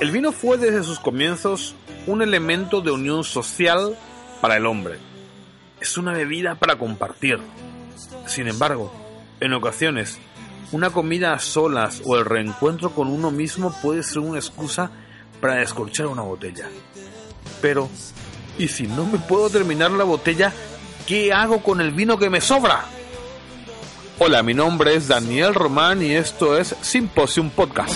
El vino fue desde sus comienzos un elemento de unión social para el hombre. Es una bebida para compartir. Sin embargo, en ocasiones, una comida a solas o el reencuentro con uno mismo puede ser una excusa para descorchar una botella. Pero, ¿y si no me puedo terminar la botella, qué hago con el vino que me sobra? Hola, mi nombre es Daniel Román y esto es Symposium Podcast.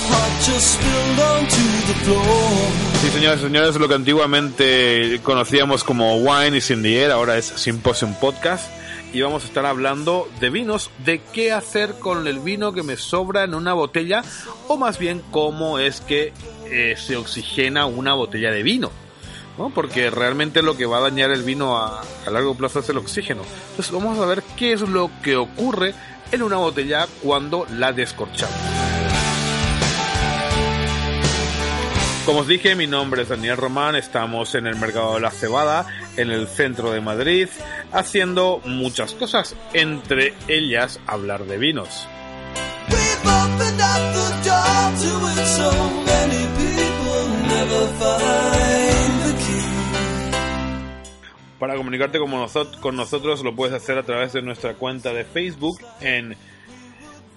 Sí, señores y señores, lo que antiguamente conocíamos como Wine is in Air, ahora es Symposium Podcast. Y vamos a estar hablando de vinos, de qué hacer con el vino que me sobra en una botella, o más bien cómo es que eh, se oxigena una botella de vino. ¿no? Porque realmente lo que va a dañar el vino a largo plazo es el oxígeno. Entonces vamos a ver qué es lo que ocurre en una botella cuando la descorchamos. Como os dije, mi nombre es Daniel Román, estamos en el mercado de la cebada, en el centro de Madrid, haciendo muchas cosas, entre ellas hablar de vinos. Para comunicarte con, nosot- con nosotros lo puedes hacer a través de nuestra cuenta de Facebook en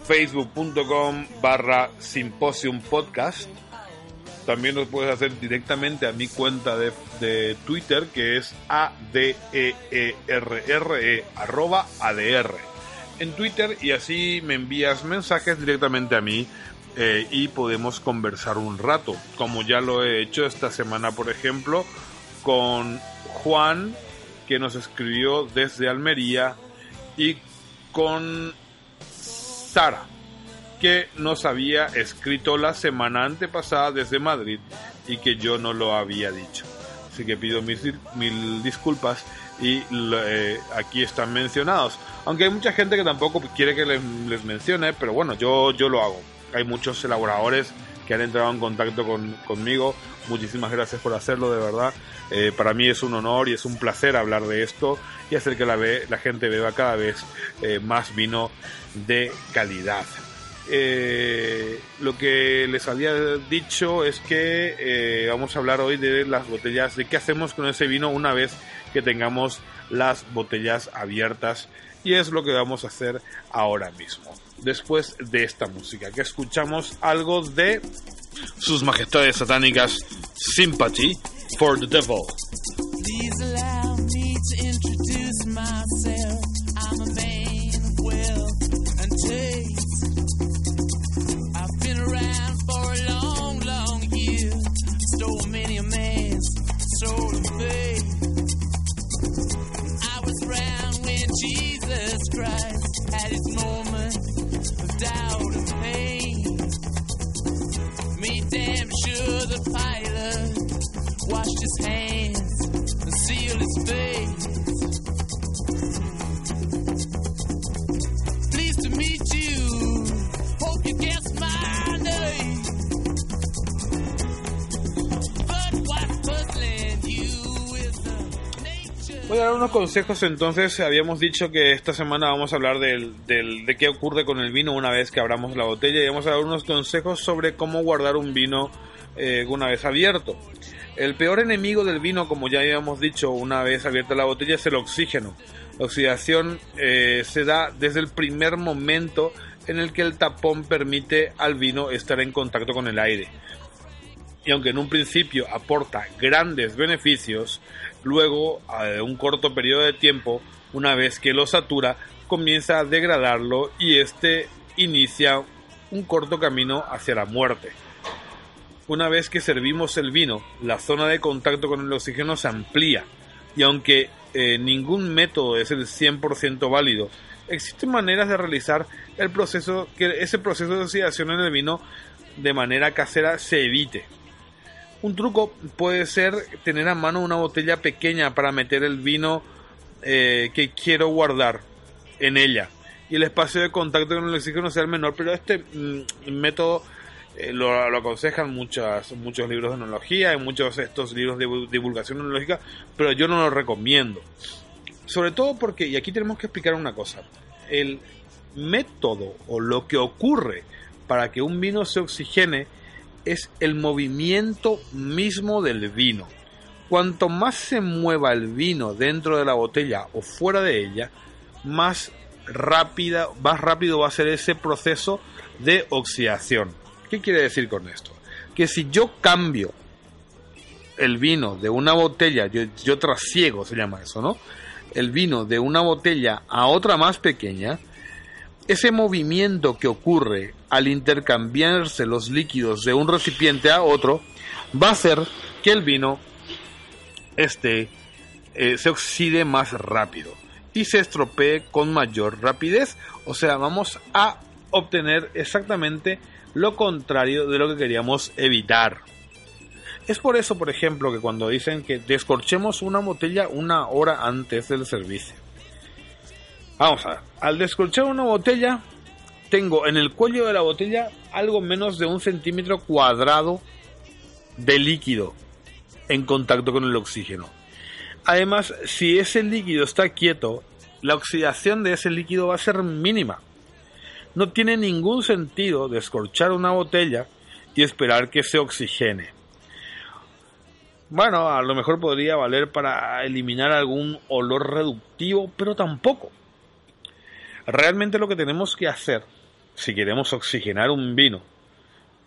facebook.com barra symposium podcast. También lo puedes hacer directamente a mi cuenta de, Twitter que es ADEERRE arroba ADR en Twitter y así me envías mensajes directamente a mí eh, y podemos conversar un rato, como ya lo he hecho esta semana, por ejemplo, con Juan, que nos escribió desde Almería, y con Sara, que nos había escrito la semana antepasada desde Madrid y que yo no lo había dicho. Así que pido mil, mil disculpas y eh, aquí están mencionados. Aunque hay mucha gente que tampoco quiere que les, les, mencione, pero bueno, yo, yo lo hago. Hay muchos elaboradores que han entrado en contacto con, conmigo. Muchísimas gracias por hacerlo, de verdad. Eh, para mí es un honor y es un placer hablar de esto y hacer que la, gente beba cada vez eh, más vino de calidad. Eh, lo que les había dicho es que vamos a hablar hoy de las botellas, de qué hacemos con ese vino una vez que tengamos las botellas abiertas y es lo que vamos a hacer ahora mismo. Después de esta música, que escuchamos algo de sus majestades satánicas Sympathy for the Devil. Voy a dar unos consejos entonces. Habíamos dicho que esta semana vamos a hablar del, del- de qué ocurre con el vino una vez que abramos la botella y vamos a dar unos consejos sobre cómo guardar un vino eh, una vez abierto. El peor enemigo del vino, como ya habíamos dicho una vez abierta la botella, es el oxígeno. La oxidación eh, se da desde el primer momento en el que el tapón permite al vino estar en contacto con el aire y aunque en un principio aporta grandes beneficios, luego, a un corto periodo de tiempo, una vez que lo satura, comienza a degradarlo y este inicia un corto camino hacia la muerte. Una vez que servimos el vino, la zona de contacto con el oxígeno se amplía y aunque eh, ningún método es el 100% válido, existen maneras de realizar el proceso que ese proceso de oxidación en el vino de manera casera se evite. Un truco puede ser tener a mano una botella pequeña para meter el vino eh, que quiero guardar en ella y el espacio de contacto con el oxígeno sea el menor, pero este mm, método eh, lo, aconsejan muchas, muchos libros de enología y muchos de estos libros de divu- divulgación enológica, pero yo no lo recomiendo. Sobre todo porque, y aquí tenemos que explicar una cosa, el método o lo que ocurre para que un vino se oxigene es el movimiento mismo del vino. Cuanto más se mueva el vino dentro de la botella o fuera de ella, más rápida, más rápido va a ser ese proceso de oxidación. ¿Qué quiere decir con esto? Que si yo cambio el vino de una botella, yo, trasiego se llama eso, ¿no? El vino de una botella a otra más pequeña, ese movimiento que ocurre al intercambiarse los líquidos de un recipiente a otro va a hacer que el vino este, eh, se oxide más rápido y se estropee con mayor rapidez. O sea, vamos a obtener exactamente lo contrario de lo que queríamos evitar. Es por eso, por ejemplo, que cuando dicen que descorchemos una botella una hora antes del servicio. Vamos a ver, al descorchar una botella, tengo en el cuello de la botella algo menos de un centímetro cuadrado de líquido en contacto con el oxígeno. Además, si ese líquido está quieto, la oxidación de ese líquido va a ser mínima. No tiene ningún sentido descorchar una botella y esperar que se oxigene. Bueno, a lo mejor podría valer para eliminar algún olor reductivo, pero tampoco. Realmente lo que tenemos que hacer, si queremos oxigenar un vino,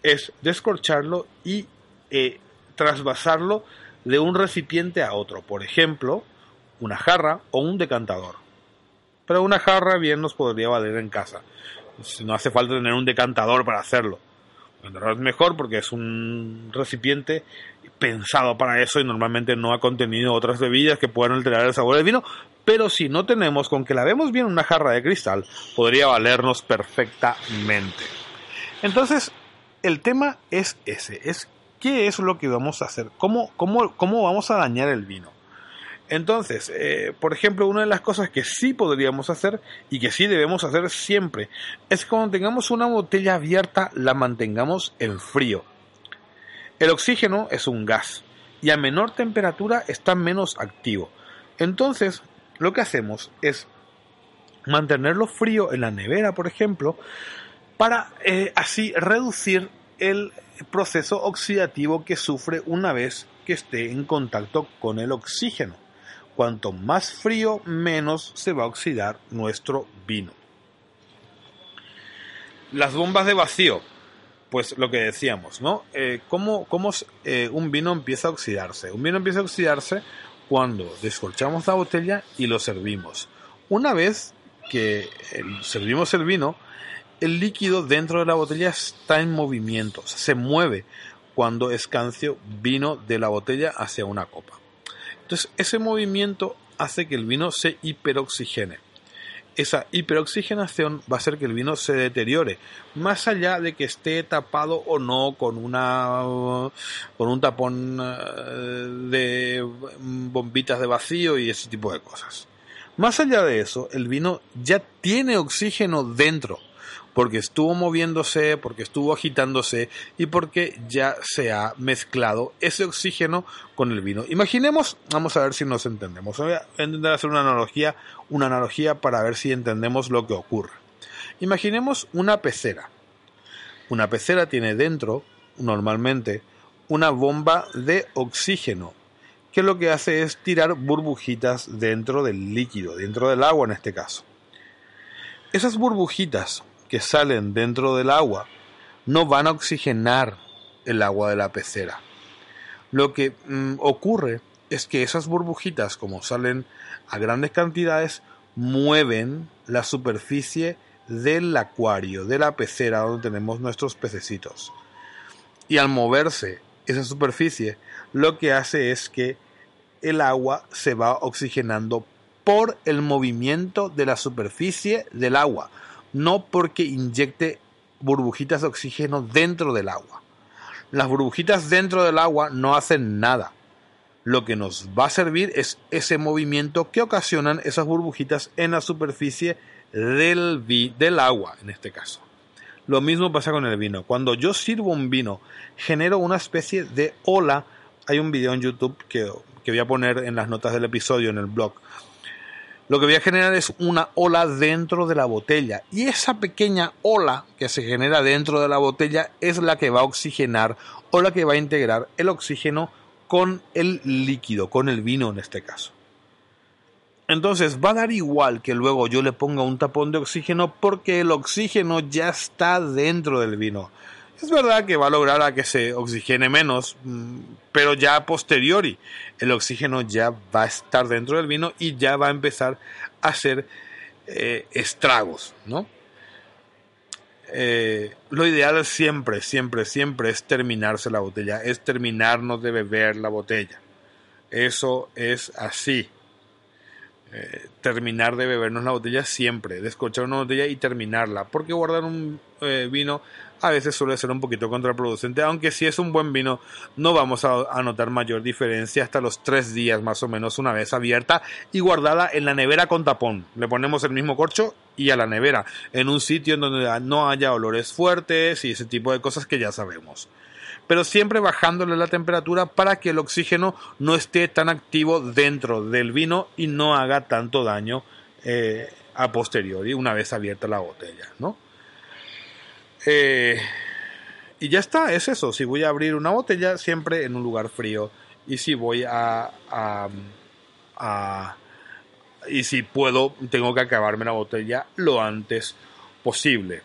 es descorcharlo y eh, trasvasarlo de un recipiente a otro. Por ejemplo, una jarra o un decantador. Pero una jarra bien nos podría valer en casa. No hace falta tener un decantador para hacerlo. Bueno, es mejor porque es un recipiente pensado para eso y normalmente no ha contenido otras bebidas que puedan alterar el sabor del vino. Pero si no tenemos, con que la vemos bien una jarra de cristal, podría valernos perfectamente. Entonces, el tema es ese, es qué es lo que vamos a hacer, cómo, cómo, cómo vamos a dañar el vino. Entonces, eh, por ejemplo, una de las cosas que sí podríamos hacer y que sí debemos hacer siempre es que cuando tengamos una botella abierta la mantengamos en frío. El oxígeno es un gas y a menor temperatura está menos activo. Entonces, lo que hacemos es mantenerlo frío en la nevera, por ejemplo, para eh, así reducir el proceso oxidativo que sufre una vez que esté en contacto con el oxígeno. Cuanto más frío, menos se va a oxidar nuestro vino. Las bombas de vacío, pues lo que decíamos, ¿no? Eh, ¿Cómo, cómo eh, un vino empieza a oxidarse? Un vino empieza a oxidarse cuando descorchamos la botella y lo servimos. Una vez que el- servimos el vino, el líquido dentro de la botella está en movimiento, se mueve cuando escancio vino de la botella hacia una copa. Entonces, ese movimiento hace que el vino se hiperoxigene. Esa hiperoxigenación va a hacer que el vino se deteriore, más allá de que esté tapado o no con una con un tapón eh, de bombitas de vacío y ese tipo de cosas. Más allá de eso, el vino ya tiene oxígeno dentro, porque estuvo moviéndose, porque estuvo agitándose y porque ya se ha mezclado ese oxígeno con el vino. Imaginemos, vamos a ver si nos entendemos. Voy a intentar hacer una analogía, una analogía para ver si entendemos lo que ocurre. Imaginemos una pecera. Una pecera tiene dentro, normalmente, una bomba de oxígeno que lo que hace es tirar burbujitas dentro del líquido, dentro del agua en este caso. Esas burbujitas que salen dentro del agua no van a oxigenar el agua de la pecera. Lo que mm, ocurre es que esas burbujitas, como salen a grandes cantidades, mueven la superficie del acuario, de la pecera donde tenemos nuestros pececitos. Y al moverse esa superficie, lo que hace es que el agua se va oxigenando por el movimiento de la superficie del agua, no porque inyecte burbujitas de oxígeno dentro del agua. Las burbujitas dentro del agua no hacen nada. Lo que nos va a servir es ese movimiento que ocasionan esas burbujitas en la superficie del, del agua, en este caso. Lo mismo pasa con el vino. Cuando yo sirvo un vino, genero una especie de ola. Hay un video en YouTube que, que voy a poner en las notas del episodio, en el blog. Lo que voy a generar es una ola dentro de la botella. Y esa pequeña ola que se genera dentro de la botella es la que va a oxigenar o la que va a integrar el oxígeno con el líquido, con el vino en este caso. Entonces va a dar igual que luego yo le ponga un tapón de oxígeno porque el oxígeno ya está dentro del vino. Es verdad que va a lograr a que se oxigene menos, mm, pero ya a posteriori el oxígeno ya va a estar dentro del vino y ya va a empezar a hacer eh, estragos, ¿no? Eh, lo ideal siempre, siempre, siempre es terminarse la botella, es terminarnos de beber la botella. Eso es así. Eh, terminar de bebernos la botella siempre, descorchar una botella y terminarla, porque guardar un eh, vino a veces suele ser un poquito contraproducente, aunque si es un buen vino no vamos a, notar mayor diferencia hasta los tres días más o menos una vez abierta y guardada en la nevera con tapón. Le ponemos el mismo corcho y a la nevera, en un sitio en donde no haya olores fuertes y ese tipo de cosas que ya sabemos pero siempre bajándole la temperatura para que el oxígeno no esté tan activo dentro del vino y no haga tanto daño eh, a posteriori una vez abierta la botella, ¿no? Eh, y ya está, es eso. Si voy a abrir una botella, siempre en un lugar frío. Y si voy a, a, a- y si puedo, tengo que acabarme la botella lo antes posible.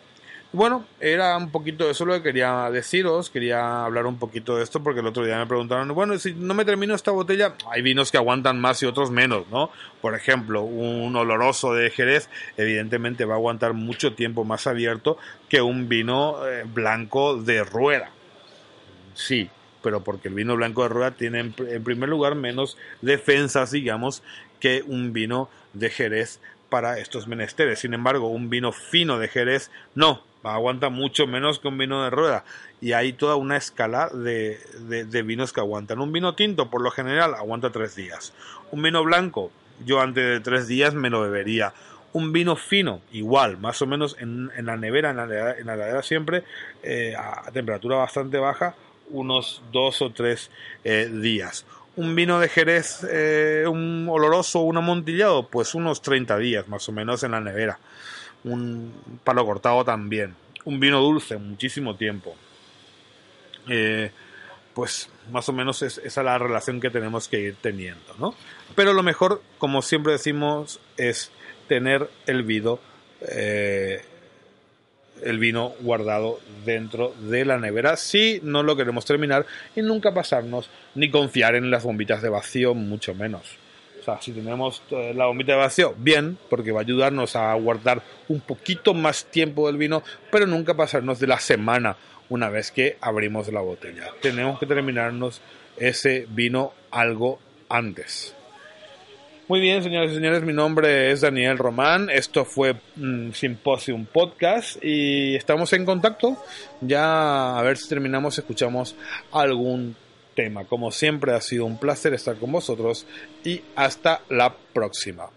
Bueno, era un poquito eso lo que quería deciros, quería hablar un poquito de esto porque el otro día me preguntaron, bueno, si no me termino esta botella, hay vinos que aguantan más y otros menos, ¿no? Por ejemplo, un oloroso de Jerez evidentemente va a aguantar mucho tiempo más abierto que un vino eh, blanco de rueda. Sí, pero porque el vino blanco de rueda tiene en, pr- en primer lugar menos defensas, digamos, que un vino de Jerez para estos menesteres. Sin embargo, un vino fino de Jerez no, aguanta mucho menos que un vino de rueda. Y hay toda una escala de, de- vinos que aguantan. Un vino tinto, por lo general, aguanta tres días. Un vino blanco, yo antes de tres días me lo bebería. Un vino fino, igual, más o menos en, en la nevera, en la heladera, en la heladera siempre, eh, a temperatura bastante baja, unos dos o tres eh, días. Un vino de Jerez, eh, un oloroso, un amontillado, pues unos 30 días más o menos en la nevera. Un palo cortado también. Un vino dulce, muchísimo tiempo. Eh, pues más o menos es, esa es la relación que tenemos que ir teniendo, ¿no? Pero lo mejor, como siempre decimos, es tener el vino, eh, el vino guardado dentro de la nevera si no lo queremos terminar y nunca pasarnos ni confiar en las bombitas de vacío, mucho menos. O sea, si tenemos eh, la bombita de vacío, bien, porque va a ayudarnos a guardar un poquito más tiempo del vino, pero nunca pasarnos de la semana una vez que abrimos la botella. Tenemos que terminarnos ese vino algo antes. Muy bien, señores y señores, mi nombre es Daniel Román. Esto fue mm, Symposium Podcast y estamos en contacto. Ya a ver si terminamos, escuchamos algún tema. Como siempre, ha sido un placer estar con vosotros y hasta la próxima.